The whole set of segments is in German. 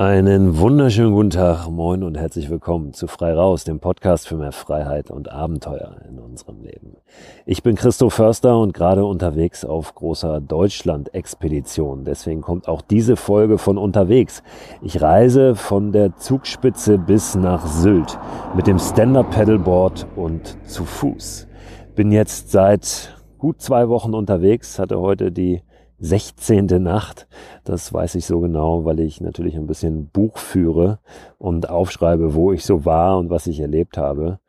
Einen wunderschönen guten Tag, moin und herzlich willkommen zu Frei Raus, dem Podcast für mehr Freiheit und Abenteuer in unserem Leben. Ich bin Christo Förster und gerade unterwegs auf großer Deutschland-Expedition. Deswegen kommt auch diese Folge von unterwegs. Ich reise von der Zugspitze bis nach Sylt mit dem Stand-Up-Pedalboard und zu Fuß. Bin jetzt seit gut zwei Wochen unterwegs, hatte heute die 16. Nacht. Das weiß ich so genau, weil ich natürlich ein bisschen Buch führe und aufschreibe, wo ich so war und was ich erlebt habe.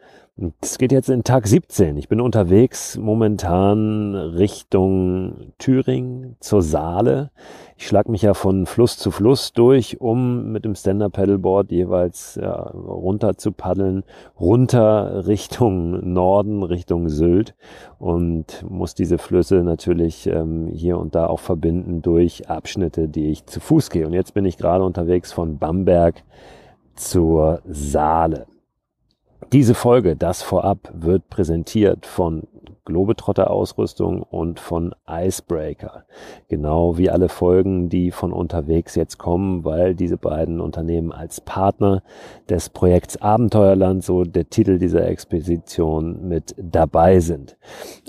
Es geht jetzt in Tag 17. Ich bin unterwegs momentan Richtung Thüringen zur Saale. Ich schlag mich ja von Fluss zu Fluss durch, um mit dem Stand-Up-Paddleboard jeweils ja, runter zu paddeln, runter Richtung Norden, Richtung Sylt und muss diese Flüsse natürlich ähm, hier und da auch verbinden durch Abschnitte, die ich zu Fuß gehe. Und jetzt bin ich gerade unterwegs von Bamberg zur Saale. Diese Folge, das vorab, wird präsentiert von Globetrotter-Ausrüstung und von Icebreaker. Genau wie alle Folgen, die von unterwegs jetzt kommen, weil diese beiden Unternehmen als Partner des Projekts Abenteuerland, so der Titel dieser Expedition, mit dabei sind.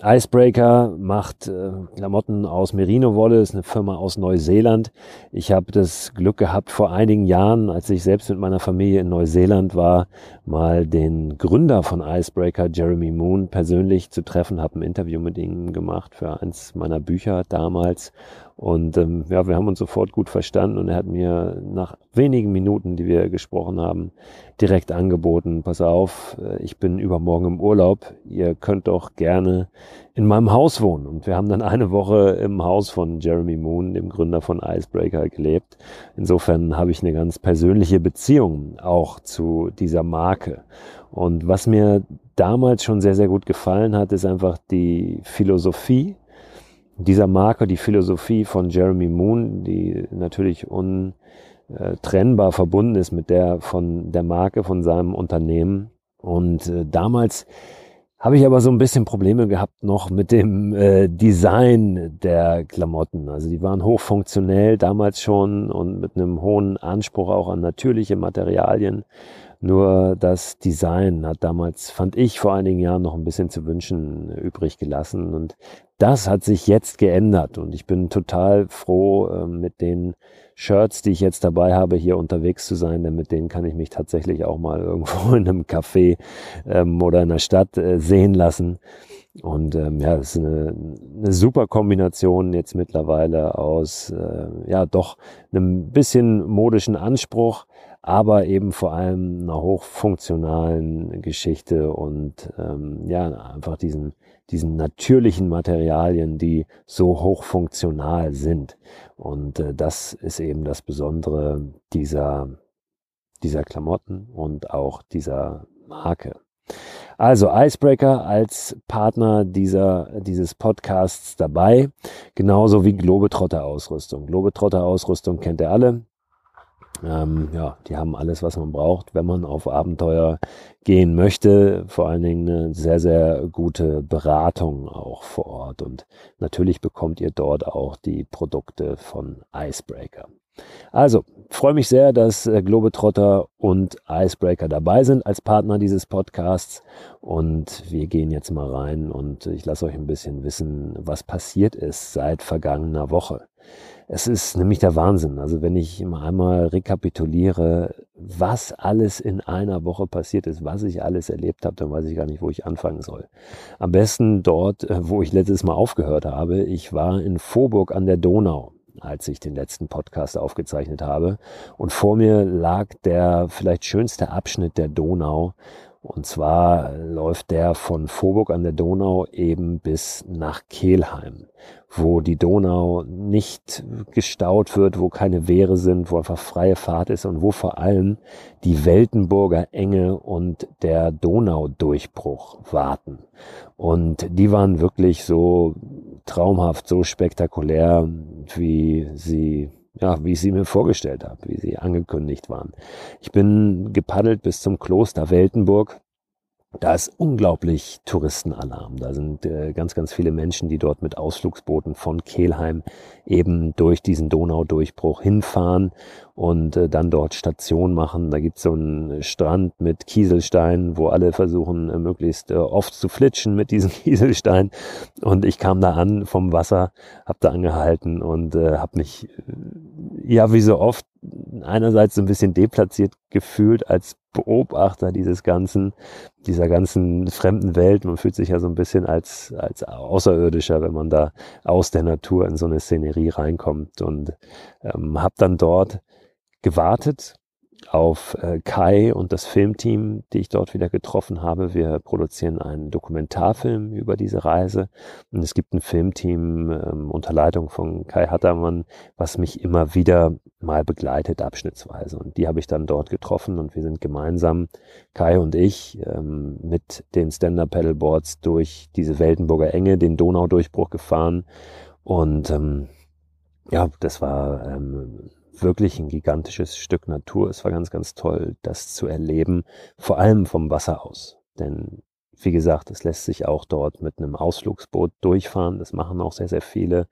Icebreaker macht äh, Klamotten aus Merino-Wolle, ist eine Firma aus Neuseeland. Ich habe das Glück gehabt, vor einigen Jahren, als ich selbst mit meiner Familie in Neuseeland war, mal den Gründer von Icebreaker, Jeremy Moon, persönlich zu treffen habe ein Interview mit ihm gemacht für eins meiner Bücher damals. Und ähm, ja, wir haben uns sofort gut verstanden und er hat mir nach wenigen Minuten, die wir gesprochen haben, direkt angeboten, pass auf, äh, ich bin übermorgen im Urlaub, ihr könnt doch gerne in meinem Haus wohnen. Und wir haben dann eine Woche im Haus von Jeremy Moon, dem Gründer von Icebreaker, gelebt. Insofern habe ich eine ganz persönliche Beziehung auch zu dieser Marke. Und was mir damals schon sehr, sehr gut gefallen hat, ist einfach die Philosophie dieser Marke, die Philosophie von Jeremy Moon, die natürlich untrennbar verbunden ist mit der von der Marke, von seinem Unternehmen. Und äh, damals habe ich aber so ein bisschen Probleme gehabt noch mit dem äh, Design der Klamotten. Also die waren hochfunktionell damals schon und mit einem hohen Anspruch auch an natürliche Materialien. Nur das Design hat damals, fand ich vor einigen Jahren noch ein bisschen zu wünschen übrig gelassen. Und das hat sich jetzt geändert. Und ich bin total froh äh, mit den Shirts, die ich jetzt dabei habe, hier unterwegs zu sein, denn mit denen kann ich mich tatsächlich auch mal irgendwo in einem Café ähm, oder in der Stadt äh, sehen lassen. Und ähm, ja, das ist eine, eine super Kombination jetzt mittlerweile aus äh, ja doch einem bisschen modischen Anspruch, aber eben vor allem einer hochfunktionalen Geschichte und ähm, ja, einfach diesen, diesen natürlichen Materialien, die so hochfunktional sind. Und äh, das ist eben das Besondere dieser, dieser Klamotten und auch dieser Marke. Also Icebreaker als Partner dieser, dieses Podcasts dabei, genauso wie Globetrotter Ausrüstung. Globetrotter Ausrüstung kennt ihr alle. Ähm, ja, die haben alles, was man braucht, wenn man auf Abenteuer gehen möchte. Vor allen Dingen eine sehr, sehr gute Beratung auch vor Ort. Und natürlich bekommt ihr dort auch die Produkte von Icebreaker. Also, freue mich sehr, dass äh, Globetrotter und Icebreaker dabei sind als Partner dieses Podcasts. Und wir gehen jetzt mal rein und ich lasse euch ein bisschen wissen, was passiert ist seit vergangener Woche. Es ist nämlich der Wahnsinn. Also wenn ich mal einmal rekapituliere, was alles in einer Woche passiert ist, was ich alles erlebt habe, dann weiß ich gar nicht, wo ich anfangen soll. Am besten dort, äh, wo ich letztes Mal aufgehört habe. Ich war in Vorburg an der Donau als ich den letzten Podcast aufgezeichnet habe. Und vor mir lag der vielleicht schönste Abschnitt der Donau. Und zwar läuft der von Vorburg an der Donau eben bis nach Kelheim wo die Donau nicht gestaut wird, wo keine Wehre sind, wo einfach freie Fahrt ist und wo vor allem die Weltenburger Enge und der Donaudurchbruch warten. Und die waren wirklich so traumhaft, so spektakulär, wie sie ja, wie ich sie mir vorgestellt habe, wie sie angekündigt waren. Ich bin gepaddelt bis zum Kloster Weltenburg da ist unglaublich Touristenalarm. Da sind äh, ganz, ganz viele Menschen, die dort mit Ausflugsbooten von Kelheim eben durch diesen Donaudurchbruch hinfahren und äh, dann dort Station machen. Da gibt's so einen Strand mit Kieselsteinen, wo alle versuchen, äh, möglichst äh, oft zu flitschen mit diesen Kieselsteinen. Und ich kam da an vom Wasser, hab da angehalten und äh, habe mich, äh, ja, wie so oft, einerseits so ein bisschen deplatziert gefühlt als Beobachter dieses ganzen, dieser ganzen fremden Welt. Man fühlt sich ja so ein bisschen als, als Außerirdischer, wenn man da aus der Natur in so eine Szenerie reinkommt und ähm, habe dann dort gewartet auf äh, Kai und das Filmteam, die ich dort wieder getroffen habe. Wir produzieren einen Dokumentarfilm über diese Reise und es gibt ein Filmteam ähm, unter Leitung von Kai Hattermann, was mich immer wieder mal begleitet, abschnittsweise. Und die habe ich dann dort getroffen und wir sind gemeinsam, Kai und ich, ähm, mit den Stand-Up-Pedalboards durch diese Weltenburger Enge, den Donaudurchbruch gefahren und ähm, ja, das war ähm, wirklich ein gigantisches Stück Natur. Es war ganz, ganz toll, das zu erleben, vor allem vom Wasser aus. Denn wie gesagt, es lässt sich auch dort mit einem Ausflugsboot durchfahren. Das machen auch sehr, sehr viele.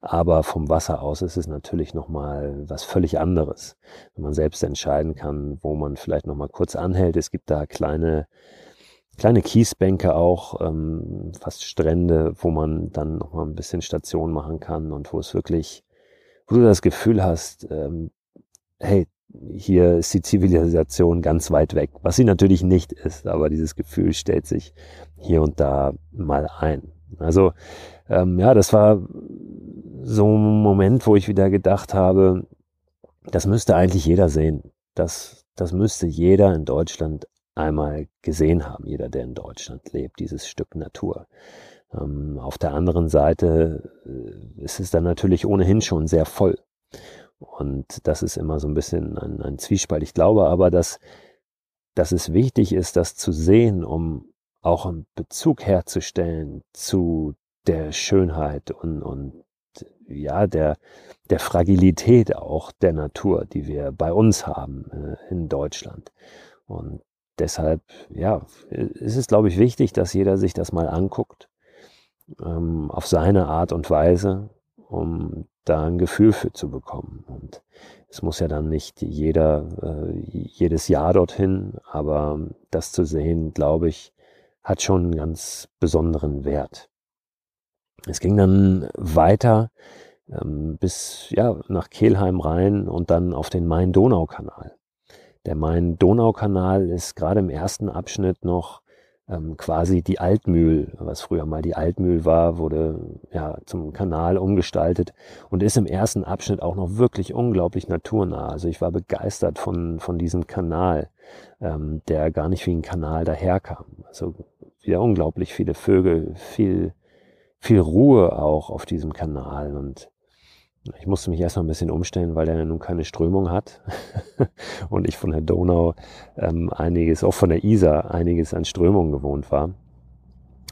Aber vom Wasser aus ist es natürlich nochmal was völlig anderes. Wenn man selbst entscheiden kann, wo man vielleicht nochmal kurz anhält. Es gibt da kleine, kleine Kiesbänke auch, ähm, fast Strände, wo man dann nochmal ein bisschen Station machen kann und wo es wirklich wo du das Gefühl hast, ähm, hey, hier ist die Zivilisation ganz weit weg, was sie natürlich nicht ist, aber dieses Gefühl stellt sich hier und da mal ein. Also ähm, ja, das war so ein Moment, wo ich wieder gedacht habe, das müsste eigentlich jeder sehen. Das, das müsste jeder in Deutschland einmal gesehen haben, jeder, der in Deutschland lebt, dieses Stück Natur. Ähm, auf der anderen Seite äh, ist es dann natürlich ohnehin schon sehr voll. Und das ist immer so ein bisschen ein, ein Zwiespalt. Ich glaube aber, dass, dass es wichtig ist, das zu sehen, um auch einen Bezug herzustellen zu der Schönheit und, und ja, der, der Fragilität auch der Natur, die wir bei uns haben äh, in Deutschland. Und deshalb, ja, ist es, glaube ich, wichtig, dass jeder sich das mal anguckt ähm, auf seine Art und Weise, um da ein Gefühl für zu bekommen. Und es muss ja dann nicht jeder äh, jedes Jahr dorthin, aber das zu sehen, glaube ich, hat schon einen ganz besonderen Wert. Es ging dann weiter ähm, bis ja nach Kelheim rein und dann auf den Main-Donau-Kanal. Der Main-Donau-Kanal ist gerade im ersten Abschnitt noch ähm, quasi die Altmühl, was früher mal die Altmühl war, wurde ja zum Kanal umgestaltet und ist im ersten Abschnitt auch noch wirklich unglaublich naturnah. Also ich war begeistert von, von diesem Kanal, ähm, der gar nicht wie ein Kanal daherkam. Also wieder unglaublich viele Vögel, viel, viel Ruhe auch auf diesem Kanal und ich musste mich erstmal ein bisschen umstellen, weil er ja nun keine Strömung hat. Und ich von der Donau ähm, einiges, auch von der Isar einiges an Strömung gewohnt war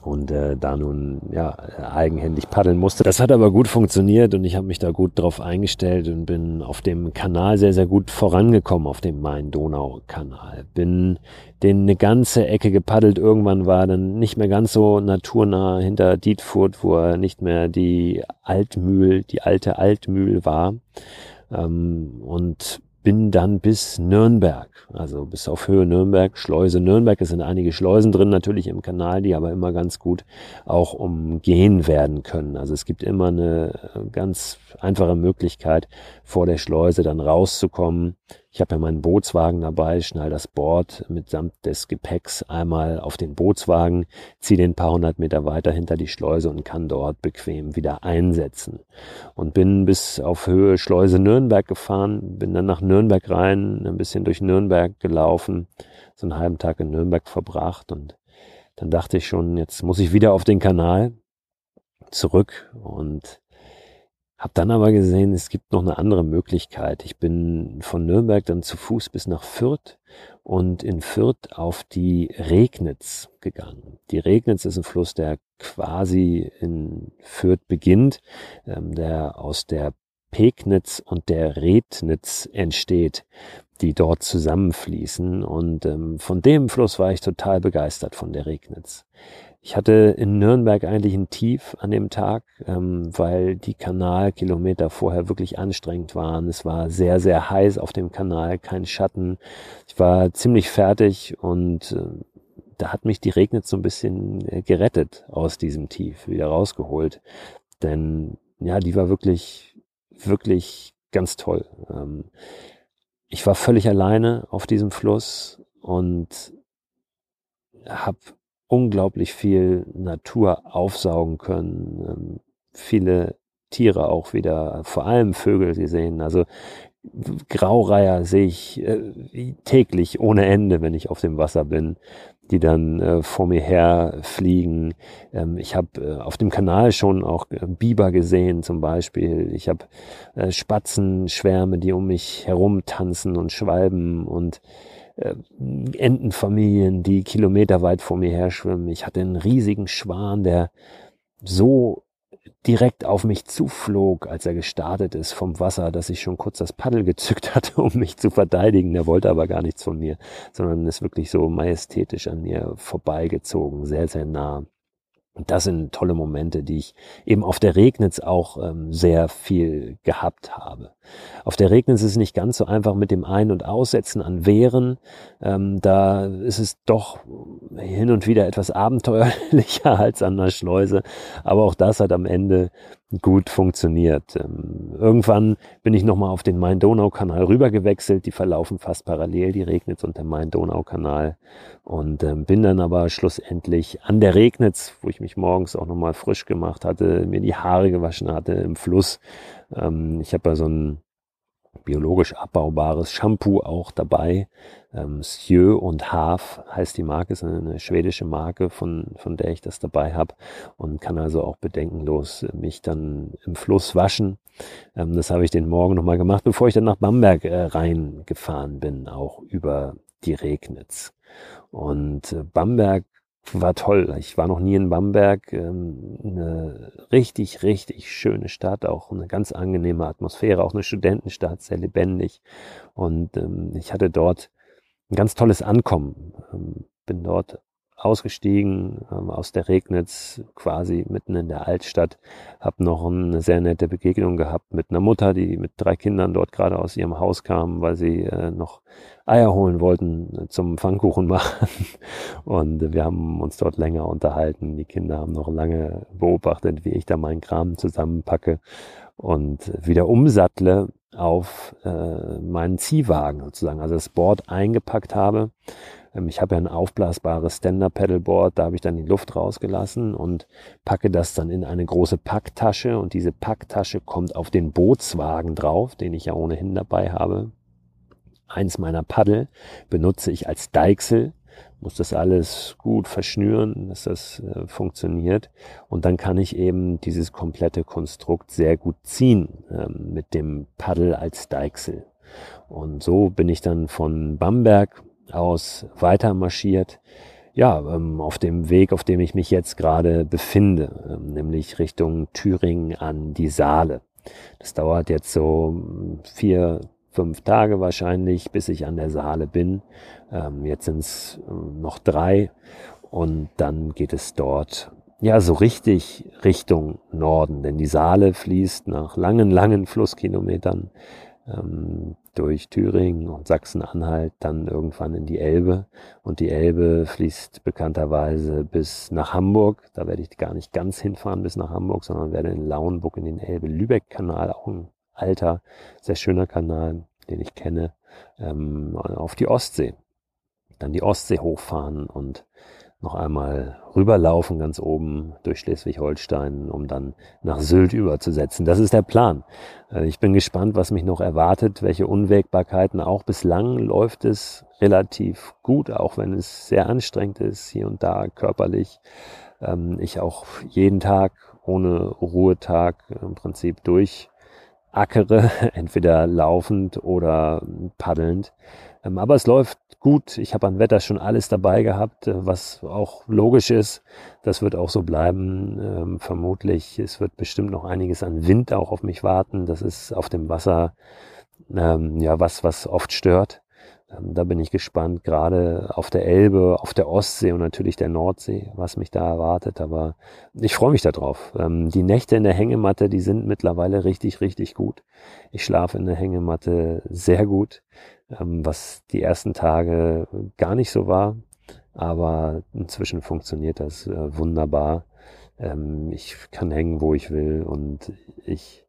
und äh, da nun ja eigenhändig paddeln musste. Das hat aber gut funktioniert und ich habe mich da gut drauf eingestellt und bin auf dem Kanal sehr sehr gut vorangekommen auf dem Main-Donau-Kanal. Bin den eine ganze Ecke gepaddelt. Irgendwann war dann nicht mehr ganz so naturnah hinter Dietfurt, wo er nicht mehr die Altmühl, die alte Altmühl war. Ähm, und bin dann bis Nürnberg, also bis auf Höhe Nürnberg, Schleuse Nürnberg. Es sind einige Schleusen drin natürlich im Kanal, die aber immer ganz gut auch umgehen werden können. Also es gibt immer eine ganz einfache Möglichkeit, vor der Schleuse dann rauszukommen. Ich habe ja meinen Bootswagen dabei, schnall das Board mitsamt des Gepäcks einmal auf den Bootswagen, ziehe den paar hundert Meter weiter hinter die Schleuse und kann dort bequem wieder einsetzen. Und bin bis auf Höhe Schleuse Nürnberg gefahren, bin dann nach Nürnberg rein, ein bisschen durch Nürnberg gelaufen, so einen halben Tag in Nürnberg verbracht und dann dachte ich schon, jetzt muss ich wieder auf den Kanal zurück und hab dann aber gesehen, es gibt noch eine andere Möglichkeit. Ich bin von Nürnberg dann zu Fuß bis nach Fürth und in Fürth auf die Regnitz gegangen. Die Regnitz ist ein Fluss, der quasi in Fürth beginnt, ähm, der aus der Pegnitz und der Rednitz entsteht. die dort zusammenfließen. Und ähm, von dem Fluss war ich total begeistert von der Regnitz. Ich hatte in Nürnberg eigentlich ein Tief an dem Tag, ähm, weil die Kanalkilometer vorher wirklich anstrengend waren. Es war sehr, sehr heiß auf dem Kanal, kein Schatten. Ich war ziemlich fertig und äh, da hat mich die Regnitz so ein bisschen äh, gerettet aus diesem Tief, wieder rausgeholt. Denn ja, die war wirklich, wirklich ganz toll. Ähm, ich war völlig alleine auf diesem Fluss und habe unglaublich viel Natur aufsaugen können, ähm, viele Tiere auch wieder, vor allem Vögel gesehen. Also Graureiher sehe ich äh, täglich ohne Ende, wenn ich auf dem Wasser bin, die dann äh, vor mir her fliegen. Ähm, ich habe äh, auf dem Kanal schon auch Biber gesehen zum Beispiel. Ich habe Spatzenschwärme, die um mich herum tanzen und schwalben und äh, Entenfamilien, die kilometerweit vor mir her schwimmen. Ich hatte einen riesigen Schwan, der so direkt auf mich zuflog, als er gestartet ist vom Wasser, dass ich schon kurz das Paddel gezückt hatte, um mich zu verteidigen. Der wollte aber gar nichts von mir, sondern ist wirklich so majestätisch an mir vorbeigezogen, sehr, sehr nah. Und das sind tolle Momente, die ich eben auf der Regnitz auch ähm, sehr viel gehabt habe. Auf der Regnitz ist es nicht ganz so einfach mit dem Ein- und Aussetzen an Wehren. Ähm, da ist es doch hin und wieder etwas abenteuerlicher als an der Schleuse. Aber auch das hat am Ende gut funktioniert. Ähm, irgendwann bin ich nochmal auf den Main-Donau-Kanal rübergewechselt. Die verlaufen fast parallel, die Regnitz und der Main-Donau-Kanal. Und ähm, bin dann aber schlussendlich an der Regnitz, wo ich mich morgens auch nochmal frisch gemacht hatte, mir die Haare gewaschen hatte im Fluss. Ähm, ich habe ja so ein biologisch abbaubares Shampoo auch dabei. Ähm, Sjö und Haf heißt die Marke, ist eine schwedische Marke, von, von der ich das dabei habe und kann also auch bedenkenlos mich dann im Fluss waschen. Ähm, das habe ich den Morgen nochmal gemacht, bevor ich dann nach Bamberg äh, reingefahren bin, auch über die Regnitz. Und äh, Bamberg war toll. Ich war noch nie in Bamberg. Ähm, eine richtig, richtig schöne Stadt, auch eine ganz angenehme Atmosphäre, auch eine Studentenstadt, sehr lebendig. Und ähm, ich hatte dort ein ganz tolles Ankommen. Ähm, bin dort ausgestiegen ähm, aus der Regnitz, quasi mitten in der Altstadt, habe noch eine sehr nette Begegnung gehabt mit einer Mutter, die mit drei Kindern dort gerade aus ihrem Haus kam, weil sie äh, noch Eier holen wollten äh, zum Pfannkuchen machen. Und wir haben uns dort länger unterhalten. Die Kinder haben noch lange beobachtet, wie ich da meinen Kram zusammenpacke und wieder umsattle auf äh, meinen Ziehwagen sozusagen, also das Board eingepackt habe ich habe ja ein aufblasbares Stand-Up-Pedalboard, da habe ich dann die Luft rausgelassen und packe das dann in eine große Packtasche und diese Packtasche kommt auf den Bootswagen drauf, den ich ja ohnehin dabei habe. Eins meiner Paddel benutze ich als Deichsel, muss das alles gut verschnüren, dass das äh, funktioniert. Und dann kann ich eben dieses komplette Konstrukt sehr gut ziehen ähm, mit dem Paddel als Deichsel. Und so bin ich dann von Bamberg aus weiter. Ja, ähm, auf dem Weg, auf dem ich mich jetzt gerade befinde, ähm, nämlich Richtung Thüringen an die Saale. Das dauert jetzt so hm, vier, fünf Tage wahrscheinlich, bis ich an der Saale bin. Ähm, jetzt sind es ähm, noch drei und dann geht es dort ja so richtig Richtung Norden, denn die Saale fließt nach langen, langen Flusskilometern ähm, durch Thüringen und Sachsen-Anhalt dann irgendwann in die Elbe. Und die Elbe fließt bekannterweise bis nach Hamburg. Da werde ich gar nicht ganz hinfahren bis nach Hamburg, sondern werde in Lauenburg in den Elbe-Lübeck-Kanal, auch ein alter, sehr schöner Kanal, den ich kenne, ähm, auf die Ostsee. Dann die Ostsee hochfahren und noch einmal rüberlaufen ganz oben durch Schleswig-Holstein, um dann nach Sylt überzusetzen. Das ist der Plan. Äh, ich bin gespannt, was mich noch erwartet, welche Unwägbarkeiten. Auch bislang läuft es relativ gut, auch wenn es sehr anstrengend ist, hier und da körperlich. Ähm, ich auch jeden Tag ohne Ruhetag im Prinzip durchackere, entweder laufend oder paddelnd. Ähm, aber es läuft gut. Ich habe an Wetter schon alles dabei gehabt, äh, was auch logisch ist. Das wird auch so bleiben. Ähm, vermutlich, es wird bestimmt noch einiges an Wind auch auf mich warten. Das ist auf dem Wasser ähm, ja was, was oft stört. Ähm, da bin ich gespannt, gerade auf der Elbe, auf der Ostsee und natürlich der Nordsee, was mich da erwartet. Aber ich freue mich darauf. Ähm, die Nächte in der Hängematte, die sind mittlerweile richtig, richtig gut. Ich schlafe in der Hängematte sehr gut, ähm, was die ersten Tage gar nicht so war. Aber inzwischen funktioniert das äh, wunderbar. Ich kann hängen, wo ich will und ich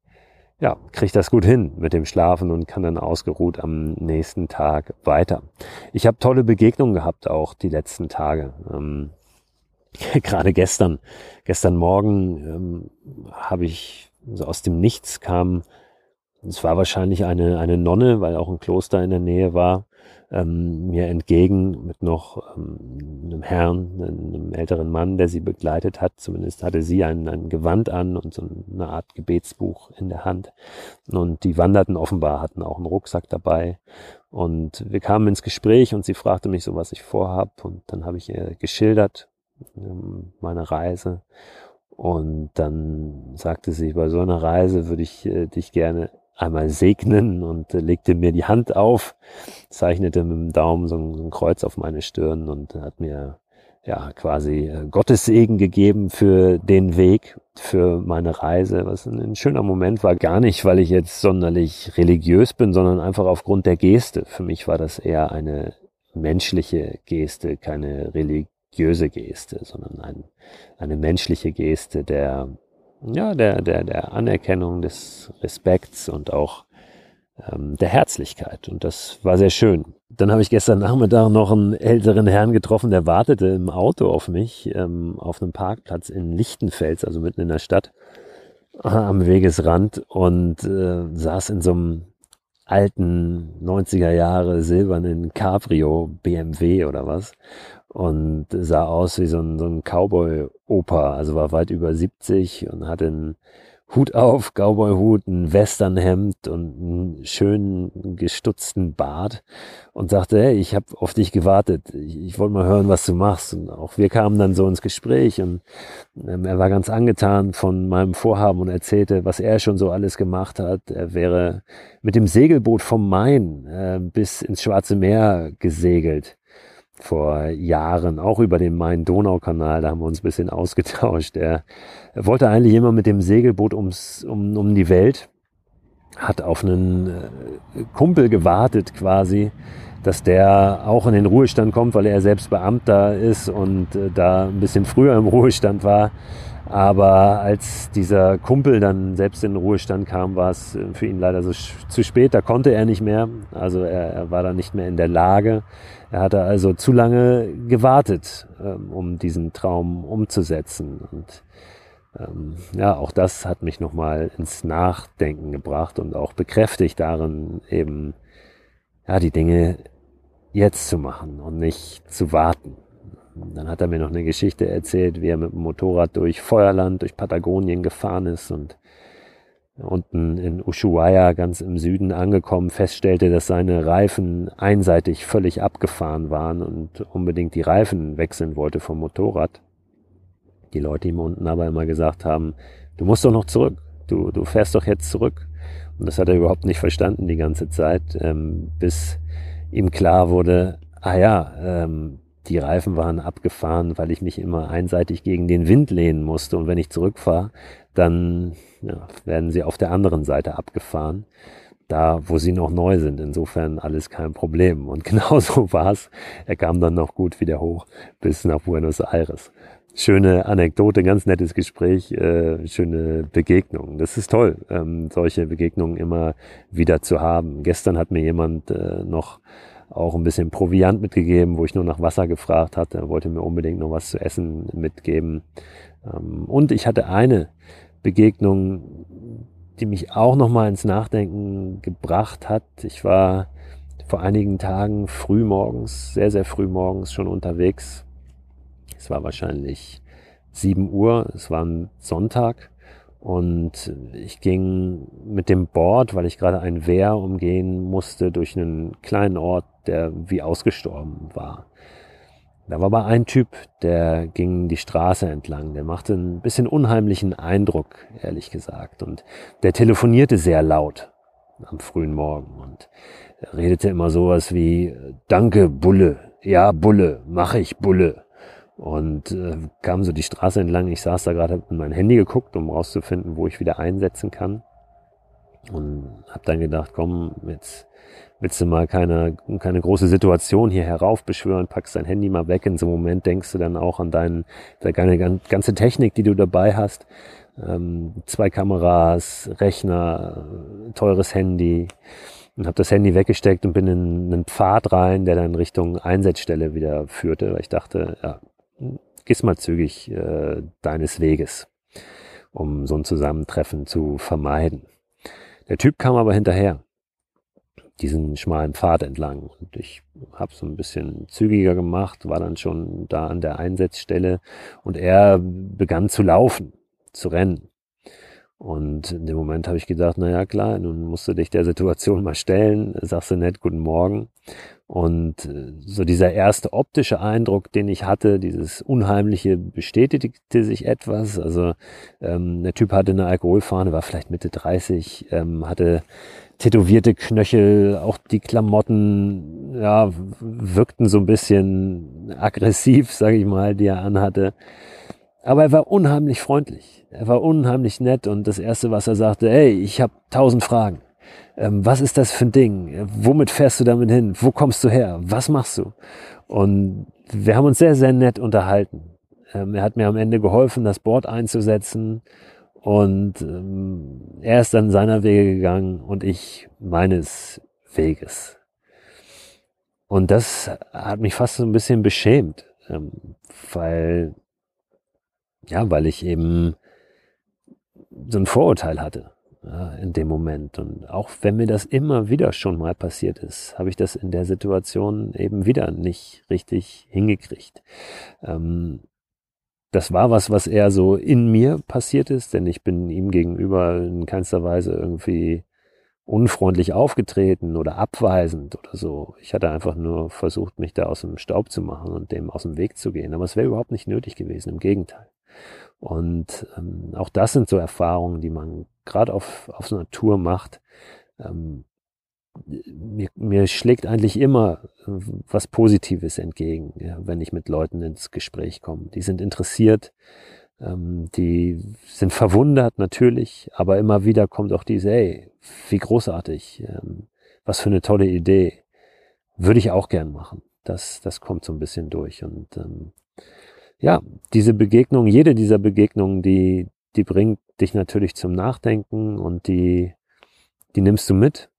ja, kriege das gut hin mit dem Schlafen und kann dann ausgeruht am nächsten Tag weiter. Ich habe tolle Begegnungen gehabt auch die letzten Tage. Ähm, Gerade gestern, gestern Morgen ähm, habe ich so aus dem Nichts kam, es war wahrscheinlich eine, eine Nonne, weil auch ein Kloster in der Nähe war, ähm, mir entgegen mit noch ähm, einem Herrn, einem älteren Mann, der sie begleitet hat. Zumindest hatte sie ein, ein Gewand an und so eine Art Gebetsbuch in der Hand. Und die wanderten offenbar, hatten auch einen Rucksack dabei. Und wir kamen ins Gespräch und sie fragte mich so, was ich vorhab. Und dann habe ich ihr geschildert, ähm, meine Reise. Und dann sagte sie, bei so einer Reise würde ich äh, dich gerne einmal segnen und äh, legte mir die Hand auf, zeichnete mit dem Daumen so ein, so ein Kreuz auf meine Stirn und hat mir ja quasi äh, Gottes Segen gegeben für den Weg, für meine Reise, was ein, schöner Moment war. Gar nicht, weil ich jetzt sonderlich religiös bin, sondern einfach aufgrund der Geste. Für mich war das eher eine menschliche Geste, keine religiöse Geste, sondern ein, eine menschliche Geste der ja, der, der, der Anerkennung, des Respekts und auch ähm, der Herzlichkeit. Und das war sehr schön. Dann habe ich gestern Nachmittag noch einen älteren Herrn getroffen, der wartete im Auto auf mich ähm, auf einem Parkplatz in Lichtenfels, also mitten in der Stadt, am Wegesrand und äh, saß in so einem alten 90er Jahre silbernen Cabrio BMW oder was und sah aus wie so ein, so ein Cowboy-Opa, also war weit über 70 und hatte einen Hut auf, Cowboy-Hut, ein Westernhemd und einen schönen gestutzten Bart und sagte, hey, ich habe auf dich gewartet, ich, ich wollte mal hören, was du machst. Und auch wir kamen dann so ins Gespräch und ähm, er war ganz angetan von meinem Vorhaben und erzählte, was er schon so alles gemacht hat. Er wäre mit dem Segelboot vom Main äh, bis ins Schwarze Meer gesegelt vor Jahren, auch über den Main-Donau-Kanal, da haben wir uns ein bisschen ausgetauscht. Er, wollte eigentlich immer mit dem Segelboot ums, um, um die Welt, hat auf einen äh, Kumpel gewartet quasi, dass der auch in den Ruhestand kommt, weil er selbst Beamter ist und äh, da ein bisschen früher im Ruhestand war. Aber als dieser Kumpel dann selbst in den Ruhestand kam, war es für ihn leider so zu spät. Da konnte er nicht mehr. Also er, er war da nicht mehr in der Lage. Er hatte also zu lange gewartet, ähm, um diesen Traum umzusetzen. Und ähm, ja, auch das hat mich nochmal ins Nachdenken gebracht und auch bekräftigt darin, eben ja, die Dinge jetzt zu machen und nicht zu warten. Dann hat er mir noch eine Geschichte erzählt, wie er mit dem Motorrad durch Feuerland, durch Patagonien gefahren ist und unten in Ushuaia ganz im Süden angekommen feststellte, dass seine Reifen einseitig völlig abgefahren waren und unbedingt die Reifen wechseln wollte vom Motorrad. Die Leute ihm unten aber immer gesagt haben, du musst doch noch zurück, du, du fährst doch jetzt zurück. Und das hat er überhaupt nicht verstanden die ganze Zeit, ähm, bis ihm klar wurde, ah ja, ähm, die Reifen waren abgefahren, weil ich mich immer einseitig gegen den Wind lehnen musste. Und wenn ich zurückfahre, dann ja, werden sie auf der anderen Seite abgefahren, da wo sie noch neu sind. Insofern alles kein Problem. Und genau so war's. Er kam dann noch gut wieder hoch bis nach Buenos Aires. Schöne Anekdote, ganz nettes Gespräch, äh, schöne Begegnung. Das ist toll, ähm, solche Begegnungen immer wieder zu haben. Gestern hat mir jemand äh, noch auch ein bisschen Proviant mitgegeben, wo ich nur nach Wasser gefragt hatte. Er wollte mir unbedingt noch was zu essen mitgeben. Ähm, und ich hatte eine Begegnung, die mich auch noch mal ins Nachdenken gebracht hat. Ich war vor einigen Tagen früh morgens, sehr, sehr früh morgens schon unterwegs. Es war wahrscheinlich 7 Uhr, es war ein Sonntag und ich ging mit dem Board, weil ich gerade ein Wehr umgehen musste, durch einen kleinen Ort, der wie ausgestorben war. Da war aber ein Typ, der ging die Straße entlang, der machte ein bisschen unheimlichen Eindruck, ehrlich gesagt. Und der telefonierte sehr laut. am frühen Morgen und redete immer sowas wie Danke, Bulle, ja, Bulle, mach ich, Bulle. Und äh, kam so die Straße entlang. Ich saß da gerade, hab in mein Handy geguckt, um rauszufinden, wo ich wieder einsetzen kann. Und habe dann gedacht, komm, jetzt willst du mal keine, keine große Situation hier heraufbeschwören, packst dein Handy mal weg. In so einem Moment denkst du dann auch an deinen, deine ganze Technik, die du dabei hast. Ähm, zwei Kameras, Rechner, teures Handy. Und habe das Handy weggesteckt und bin in einen Pfad rein, der dann Richtung Einsatzstelle wieder führte. Weil ich dachte, ja, gehst mal zügig äh, deines Weges, um so ein Zusammentreffen zu vermeiden. Der Typ kam aber hinterher diesen schmalen Pfad entlang. Und ich habe so ein bisschen zügiger gemacht, war dann schon da an der Einsatzstelle und er begann zu laufen, zu rennen. Und in dem Moment habe ich gedacht, na ja, klar, nun musst du dich der Situation mal stellen, sagst du nett guten Morgen. Und äh, so dieser erste optische Eindruck, den ich hatte, dieses Unheimliche, bestätigte sich etwas. Also ähm, der Typ hatte eine Alkoholfahne, war vielleicht Mitte 30, ähm, hatte tätowierte Knöchel, auch die Klamotten, ja, wirkten so ein bisschen aggressiv, sage ich mal, die er anhatte. Aber er war unheimlich freundlich. Er war unheimlich nett und das erste, was er sagte, hey, ich habe tausend Fragen. Ähm, was ist das für ein Ding? Womit fährst du damit hin? Wo kommst du her? Was machst du? Und wir haben uns sehr, sehr nett unterhalten. Ähm, er hat mir am Ende geholfen, das Board einzusetzen und ähm, er ist dann seiner Wege gegangen und ich meines Weges. Und das hat mich fast so ein bisschen beschämt, ähm, weil, ja, weil ich eben so ein Vorurteil hatte in dem Moment. Und auch wenn mir das immer wieder schon mal passiert ist, habe ich das in der Situation eben wieder nicht richtig hingekriegt. Ähm, das war was, was eher so in mir passiert ist, denn ich bin ihm gegenüber in keinster Weise irgendwie unfreundlich aufgetreten oder abweisend oder so. Ich hatte einfach nur versucht, mich da aus dem Staub zu machen und dem aus dem Weg zu gehen. Aber es wäre überhaupt nicht nötig gewesen, im Gegenteil. Und ähm, auch das sind so Erfahrungen, die man gerade auf, auf so einer Tour macht, ähm, mir, mir schlägt eigentlich immer äh, was Positives entgegen, wenn ich mit Leuten ins Gespräch komme. Die sind interessiert, ähm, die sind verwundert natürlich, aber immer wieder kommt auch diese, hey, wie großartig, ähm, was für eine tolle Idee, würde ich auch gern machen. Das, das kommt so ein bisschen durch und ähm, ja, diese Begegnung, jede dieser Begegnungen, die, die bringt dich natürlich zum Nachdenken und die, die nimmst du mit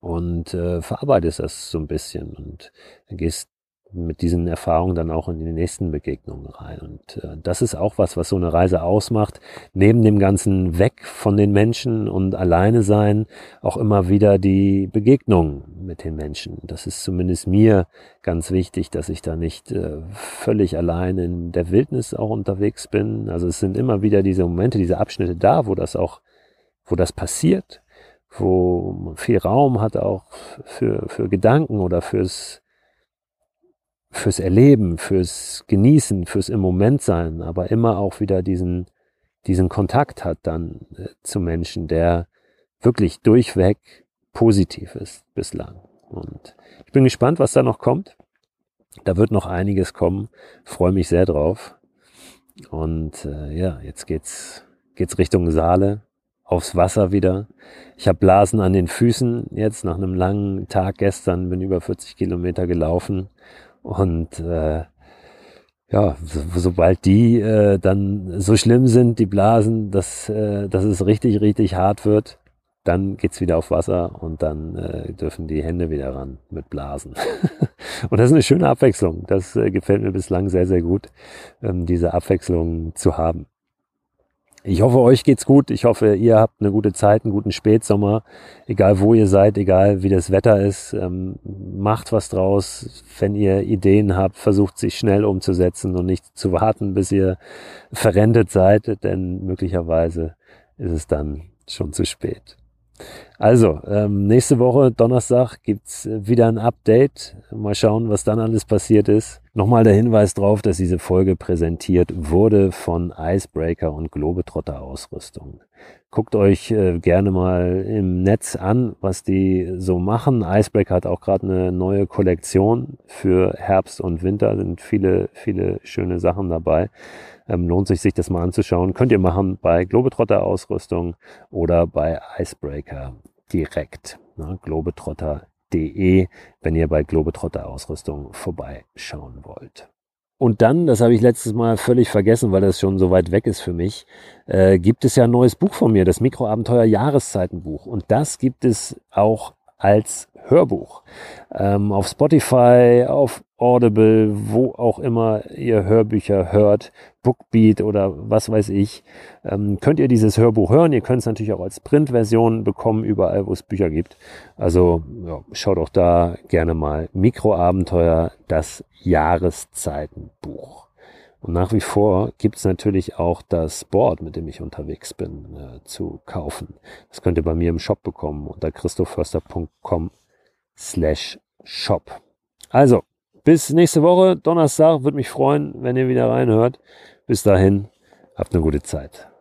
und äh, verarbeitest das so ein bisschen und gehst mit diesen Erfahrungen dann auch in die nächsten Begegnungen rein. Und äh, das ist auch was, was so eine Reise ausmacht. Neben dem ganzen Weg von den Menschen und alleine sein, auch immer wieder die Begegnung mit den Menschen. Das ist zumindest mir ganz wichtig, dass ich da nicht äh, völlig allein in der Wildnis auch unterwegs bin. Also es sind immer wieder diese Momente, diese Abschnitte da, wo das auch, wo das passiert wo man viel Raum hat auch für, für Gedanken oder fürs, fürs Erleben, fürs Genießen, fürs im Moment sein, aber immer auch wieder diesen, diesen Kontakt hat dann äh, zu Menschen, der wirklich durchweg positiv ist bislang. Und ich bin gespannt, was da noch kommt. Da wird noch einiges kommen. Freue mich sehr drauf. Und äh, ja, jetzt geht's geht's Richtung Saale aufs Wasser wieder. Ich habe Blasen an den Füßen jetzt nach einem langen Tag gestern, bin über 40 Kilometer gelaufen und äh, ja, so, sobald die äh, dann so schlimm sind, die Blasen, dass, äh, dass es richtig, richtig hart wird, dann geht's wieder auf Wasser und dann äh, dürfen die Hände wieder ran mit Blasen. und das ist eine schöne Abwechslung. Das äh, gefällt mir bislang sehr, sehr gut, ähm, diese Abwechslung zu haben. Ich hoffe, euch geht's gut. Ich hoffe, ihr habt eine gute Zeit, einen guten Spätsommer. Egal wo ihr seid, egal wie das Wetter ist, ähm, macht was draus. Wenn ihr Ideen habt, versucht sich schnell umzusetzen und nicht zu warten, bis ihr verrentet seid, denn möglicherweise ist es dann schon zu spät. Also, ähm, nächste Woche, Donnerstag, gibt's wieder ein Update. Mal schauen, was dann alles passiert ist. Nochmal der Hinweis darauf, dass diese Folge präsentiert wurde von Icebreaker und Globetrotter Ausrüstung. Guckt euch äh, gerne mal im Netz an, was die so machen. Icebreaker hat auch gerade eine neue Kollektion für Herbst und Winter. Sind viele, viele schöne Sachen dabei. Ähm, lohnt sich, sich das mal anzuschauen. Könnt ihr machen bei Globetrotter Ausrüstung oder bei Icebreaker direkt. Ne? Globetrotter De, wenn ihr bei Globetrotter Ausrüstung vorbeischauen wollt. Und dann, das habe ich letztes Mal völlig vergessen, weil das schon so weit weg ist für mich, äh, gibt es ja ein neues Buch von mir, das Mikroabenteuer Jahreszeitenbuch. Und das gibt es auch als Hörbuch. Ähm, auf Spotify, auf Audible, wo auch immer ihr Hörbücher hört, Bookbeat oder was weiß ich, ähm, könnt ihr dieses Hörbuch hören. Ihr könnt es natürlich auch als Printversion bekommen, überall, wo es Bücher gibt. Also ja, schaut auch da gerne mal Mikroabenteuer, das Jahreszeitenbuch. Und nach wie vor gibt's natürlich auch das Board, mit dem ich unterwegs bin, äh, zu kaufen. Das könnt ihr bei mir im Shop bekommen unter christoförster.com slash shop. Also, bis nächste Woche, Donnerstag, würde mich freuen, wenn ihr wieder reinhört. Bis dahin, habt eine gute Zeit.